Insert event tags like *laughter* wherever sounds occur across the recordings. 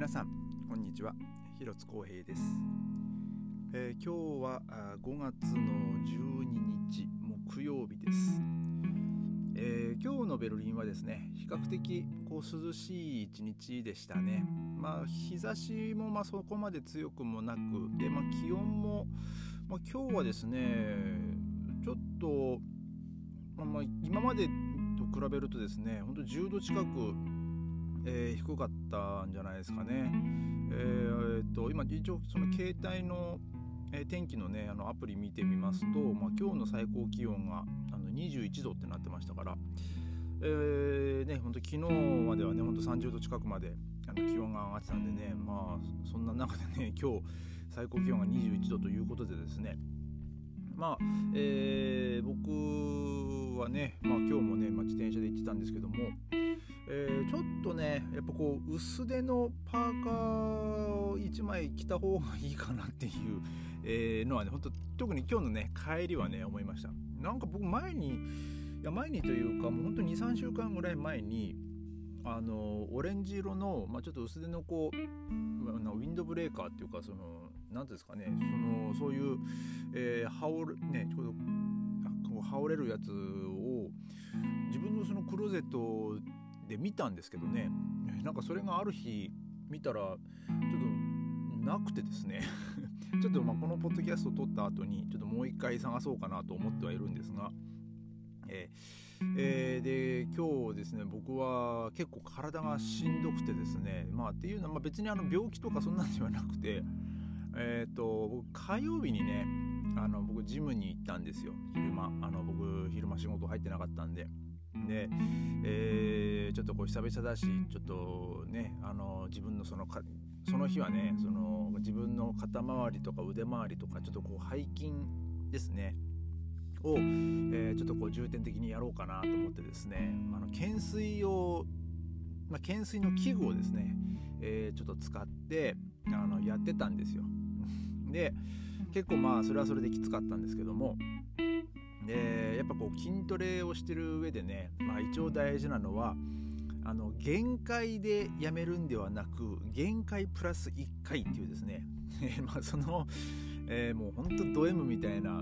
皆さんこんにちは。広津光平です、えー、今日は5月の12日木曜日です、えー、今日のベルリンはですね比較的こう涼しい一日でしたね。まあ日差しもまあそこまで強くもなくで、まあ、気温も、まあ、今日はですねちょっと、まあ、今までと比べるとですね本当10度近くえー、低かったんじゃないですかね。えー、っと今一応その携帯の、えー、天気のねあのアプリ見てみますと、まあ、今日の最高気温があの21度ってなってましたから、えー、ね本当昨日まではね本当30度近くまであの気温が上がってたんでねまあそんな中でね *laughs* 今日最高気温が21度ということでですねまあ、えー、僕はね、まあ、今日もね、まあ、自転車で行ってたんですけども、えー、ちょっとねやっぱこう薄手のパーカーを1枚着た方がいいかなっていう、えー、のはね本当特に今日のね帰りはね思いました。なんか僕前にいや前にというかもう本当に23週間ぐらい前にあのオレンジ色の、まあ、ちょっと薄手のこうウィンドブレーカーっていうかその何ていうんですかねそのそういう、えー、羽織るねちょっと羽織れるやつを自分のそのクローゼットで見たんですけどね。なんかそれがある日見たらちょっとなくてですね。*laughs* ちょっとまあこのポッドキャストを撮った後にちょっともう一回探そうかなと思ってはいるんですが、えーえー、で今日ですね僕は結構体がしんどくてですね。まあっていうのは、まあ、別にあの病気とかそんなんではなくて。えっ、ー、と火曜日にねあの僕ジムに行ったんですよ。昼間。あの僕昼間仕事入ってなかったんでで、えー、ちょっとこう久々だしちょっとねあの自分のそのかその日はねその自分の肩周りとか腕周りとかちょっとこう背筋ですねを、えー、ちょっとこう重点的にやろうかなと思ってですねあの懸垂を、まあ、懸垂の器具をですね、えー、ちょっと使ってあのやってたんですよ。で結構まあそれはそれできつかったんですけどもでやっぱこう筋トレをしてる上でね、まあ、一応大事なのはあの限界でやめるんではなく限界プラス1回っていうですね。*laughs* まその、えー、もうほんとド M みたいな、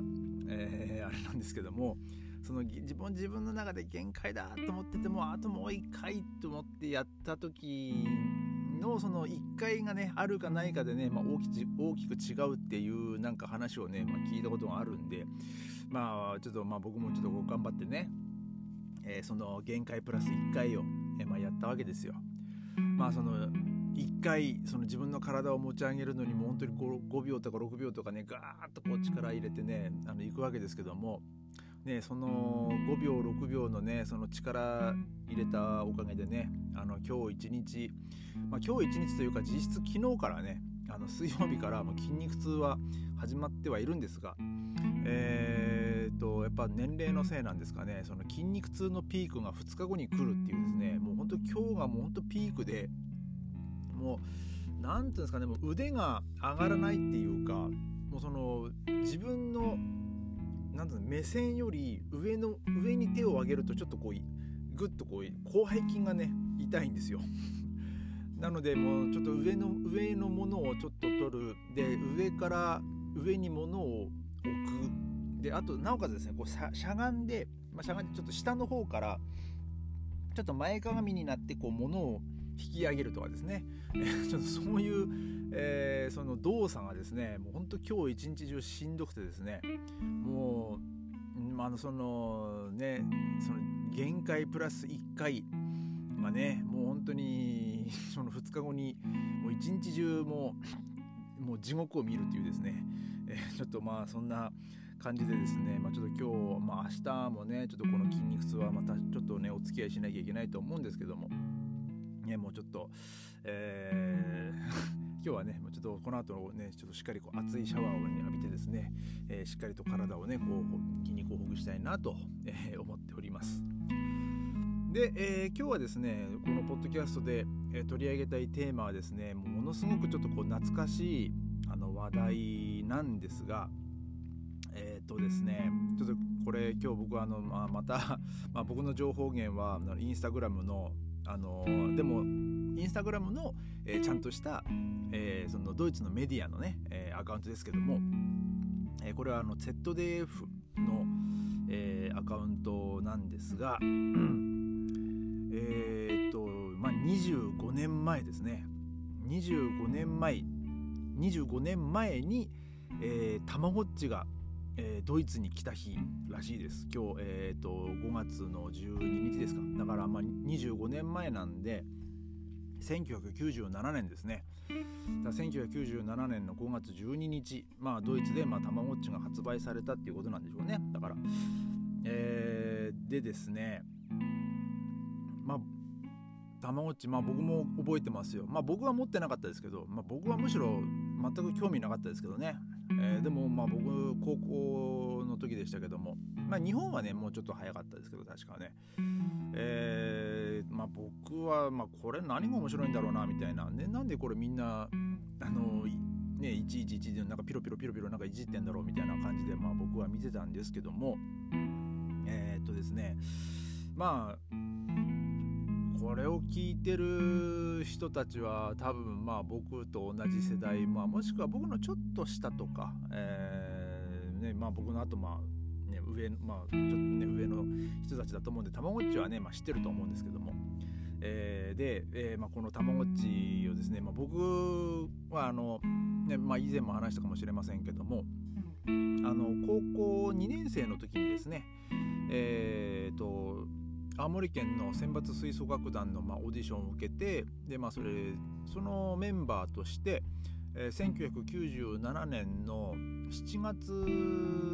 えー、あれなんですけどもその自分自分の中で限界だと思っててもあともう1回と思ってやった時のその1回がねあるかないかでね、まあ、大き大きく違うっていうなんか話をね、まあ、聞いたことがあるんでまあちょっとまあ僕もちょっと頑張ってね、えー、その限界プラス1回を、えー、まあ、やったわけですよ。まあその1回その自分の体を持ち上げるのにも本当に 5, 5秒とか6秒とかねガーッとこう力入れてねあの行くわけですけどもね、その5秒6秒のねその力入れたおかげでねあの今日一日、まあ、今日一日というか実質昨日からねあの水曜日からもう筋肉痛は始まってはいるんですがえー、とやっぱ年齢のせいなんですかね。その筋肉痛のピークが2日後に来るっていうですねもう本当今日がもう本当ピークでもう何ていうんですかねもう腕が上がらないっていうかもうその自分のなんうの目線より上の上に手を上げるとちょっとこうグッとこう広背筋がね痛いんですよ。*laughs* なのでもうちょっと上の上のものをちょっと取る。で上から上に物を置く。であとなおかつですねこうしゃがんで、まあ、しゃがんでちょっと下の方からちょっと前かがみになってこう物を引き上げるとかですね。*laughs* ちょっとそういう、えー、その動作がですねもうほんと今日一日中しんどくてですね。もうあのそのねその限界プラス1回がねもう本当に *laughs* その2日後にもう一日中もう *laughs* もう地獄を見るっていうですね、えー、ちょっとまあそんな感じでですね、まあ、ちょっと今日、まあ、明日もねちょっとこの筋肉痛はまたちょっとねお付き合いしなきゃいけないと思うんですけどもね、もうちょっと、えー *laughs* 今日はね、ちょっとこの後ね、ちょっとしっかりこう熱いシャワーを、ね、浴びてですね、えー、しっかりと体をね、こう筋肉をほぐしたいなと、えー、思っております。で、えー、今日はですね、このポッドキャストで、え取り上げたいテーマはですね、ものすごくちょっとこう懐かしいあの話題なんですが、えっ、とですね、ちょっとこれ今日僕はあの、まあ、また、*laughs* まあ、僕の情報源はインスタグラムのあのでもインスタグラムの、えー、ちゃんとした、えー、そのドイツのメディアのね、えー、アカウントですけども、えこれはあの ZDF の、えアカウントなんですがえっとまあ25年前ですね。25年前25年前に、えー、たまごっちが、えー、ドイツに来た日らしいです。今日、えーと、5月の12日ですか。だからまあ25年前なんで1997年ですね。だ1997年の5月12日まあドイツでまあたまごっちが発売されたっていうことなんでしょうね。だからえー、でですねまあたまごっちまあ僕も覚えてますよ。まあ僕は持ってなかったですけど、まあ、僕はむしろ全く興味なかったですけどね、えー、でもまあ僕高校の時でしたけどもまあ日本はねもうちょっと早かったですけど確かね。えー、まあ僕はまあこれ何が面白いんだろうなみたいな。ねなんでこれみんなあのね111でなんかピロピロピロピロなんかいじってんだろうみたいな感じでまあ僕は見てたんですけども。えー、っとですね。まあこれを聞いてる人たちは多分まあ僕と同じ世代、まあ、もしくは僕のちょっと下とか、えーねまあ、僕の後まあね上まあちょっとね上の人たちだと思うんでたまごっちはね、まあ、知ってると思うんですけども、えー、で、えーまあ、このたまごっちをですね、まあ、僕はあの、ねまあ、以前も話したかもしれませんけどもあの高校2年生の時にですねえっ、ー、と青森県の選抜吹奏楽団のまあオーディションを受けてで、まあ、それそのメンバーとして、えー、1997年の7月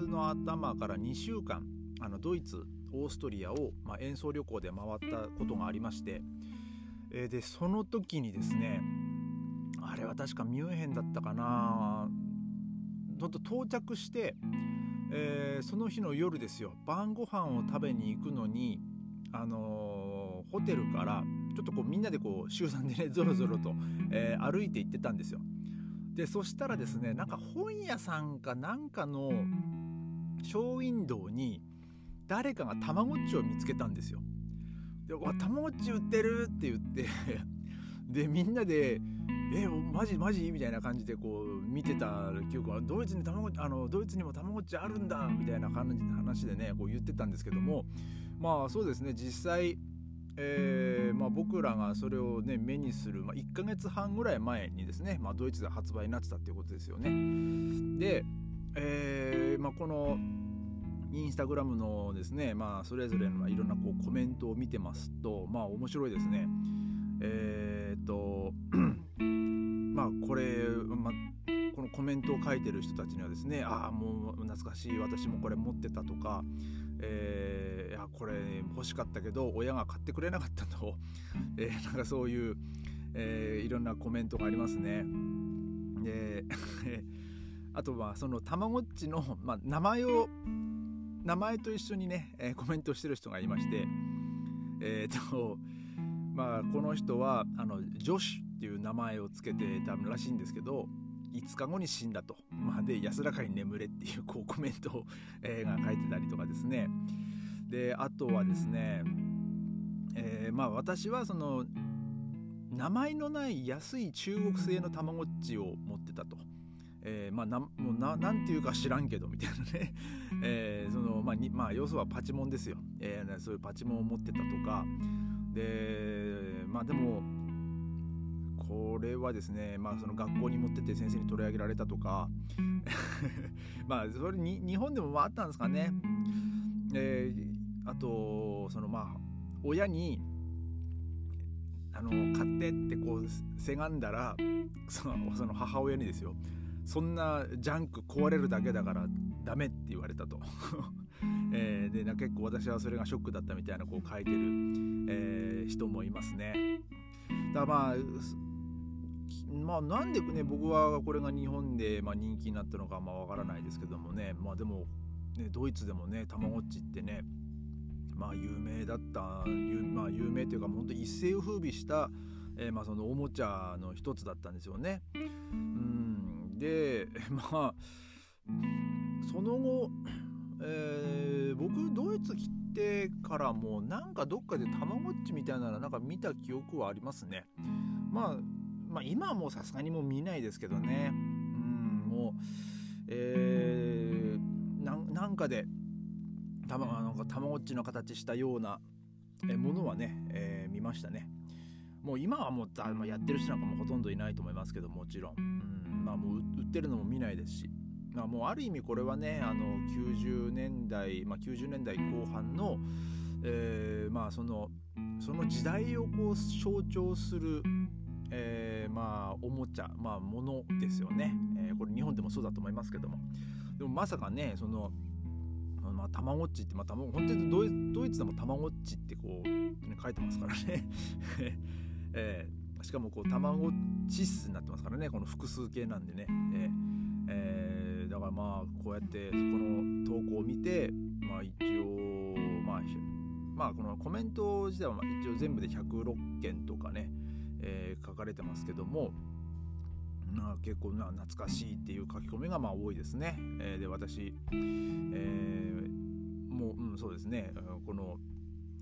の頭から2週間あのドイツオーストリアを、まあ、演奏旅行で回ったことがありまして、えー、でその時にですねあれは確かミュンヘンだったかなほんと到着して、えー、その日の夜ですよ。晩ご飯を食べに行くのにあのー、ホテルからちょっとこうみんなでこう集団でねぞろぞろと、えー、歩いて行ってたんですよ。でそしたらですねなんか本屋さんかなんかのショーウィンドウに誰かがたまごっちを見つけたんですよ。で「わたまごっち売ってる!」って言ってでみんなで「えマジマジ?」みたいな感じでこう見てた記憶はドイツに卵あのドイツにもたまごっちあるんだみたいな話でねこう言ってたんですけどもまあそうですね実際、えーまあ、僕らがそれをね目にする、まあ、1ヶ月半ぐらい前にですね、まあ、ドイツで発売になってたっていうことですよね。で、えーまあ、このインスタグラムのですね、まあ、それぞれのいろんなこうコメントを見てますとまあ面白いですね。えー、っとまあこれ、まあ、このコメントを書いてる人たちにはですねああもう懐かしい私もこれ持ってたとか、えー、いやこれ欲しかったけど親が買ってくれなかったと、*laughs* えー、なんかそういう、えー、いろんなコメントがありますね。であとはそのたまごっちの、まあ、名前を名前と一緒にね、えー、コメントしてる人がいましてえっ、とまあこの人はあのジョシュっていう名前を付けてたらしいんですけど5日後に死んだと、まあ、で安らかに眠れっていうこうコメントを、えー、が書いてたりとかですね。であとはですね、えー、まあ私はその名前のない安い中国製のたまごっちを持ってたと。えー、まあなもうななんていうか知らんけどみたいなね、えー、そのまあにまあ要するはパチモンですよ、えー、そういうパチモンを持ってたとか。でまあでもこれはですね、まあ、その学校に持ってって先生に取り上げられたとか *laughs* まあそれに日本でもあったんですかね、えー、あとそのまあ親にあの買ってってこうせがんだらそのその母親にですよ。そんなジャンク壊れるだけだからダメって言われたと、*laughs* えー、で結構私はそれがショックだったみたいなこう書いてる、えー、人もいますね。だからまあまあなんでね僕はこれが日本でまあ人気になったのかまあわからないですけどもねまあでもねドイツでもねたまごっちってねまあ有名だったまあ有名というか本当一世を風靡した、えー、まあそのおもちゃの一つだったんですよね。うんで *laughs* まあその後、えー、僕ドイツ来てからもなんかどっかでたまごっちみたいなのなんか見た記憶はありますね。まあ、まあ、今はもうさすがにもう見ないですけどね。うん、もう、えー、なんかでたまなんかたまごっちの形したようなものはね、えー、見ましたね。もう今はもうだ、まあやってる人なんかもほとんどいないと思いますけどもちろん、うんまあ、もう売ってるのも見ないですし、まあ、もうある意味これはねあの90年代、まあ、90年代後半の、えー、まあそのその時代をこう象徴する、えー、まあおもちゃ、まあ、ものですよね、えー、これ日本でもそうだと思いますけども。でもまさかねそのまあ、たまごっちって、まあ、たま本当にドイドイツでもたまごっちってこう、ね、書いてますからね。*laughs* えー、しかもこうたまごっち数になってますからね。この複数形なんでね、えーえー、だからまあこうやってこの投稿を見てまあ一応まあまあこのコメント自体は一応全部で106件とかね、えー、書かれてますけどもまあ、結構な懐かしいっていう書き込みがまあ多いですね。えー、で私、えー、もう、うん、そうですね。この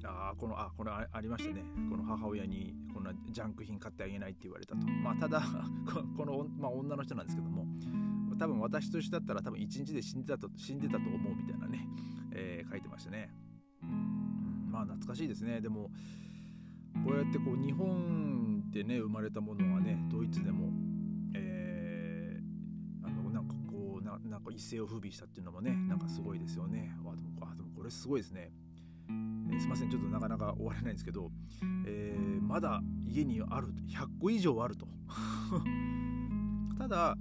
あこのあこれありましたね。この母親にこんなジャンク品買ってあげないって言われたと。まあただ *laughs* この、まあ、女の人なんですけども多分私としてだったら多分一日で死んでたと死んでたと思うみたいなね、えー、書いてましたね、まあ懐かしいですね。でもこうやってこう日本でね生まれたものはねドイツでも、えー、あのなんかこうななんか一世を風靡したっていうのもねなんかすごいですよね。あでもあでもこれすごいですね。えー、すいませんちょっとなかなか終われないんですけど、えー、まだ家にある100個以上あると。*laughs* ただ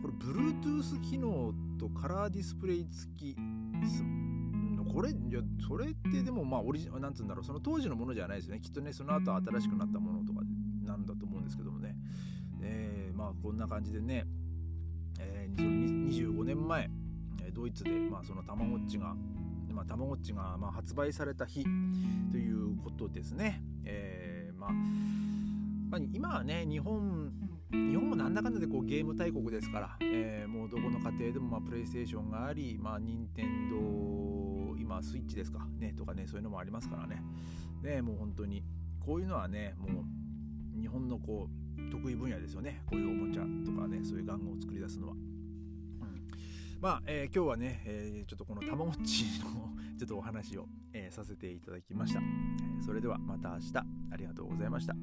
これ Bluetooth 機能とカラーディスプレイ付きこれいやそれってでもまあオリジなんつうんだろうその当時のものじゃないですよね。きっとねその後新しくなったものとか。まこんな感じでね、えー、25年前ドイツで、まあ、そのたまごっちがま、たまごっちがま発売された日ということですね。えー、まあ、まあ、今はね日本日本もなんだかんだでこうゲーム大国ですから、えー、もうどこの家庭でもまあプレイステーションがあり、まあ、任天堂今スイッチですかねとかねそういうのもありますからねねもう本当にこういうのはねもう日本のこう得意分野ですよねこういうおもちゃとかねそういう玩具を作り出すのは。まあ、えー、今日はね、えー、ちょっとこのたまごっちの *laughs* ちょっとお話を、えー、させていただきました、えそれではまた明日ありがとうございました。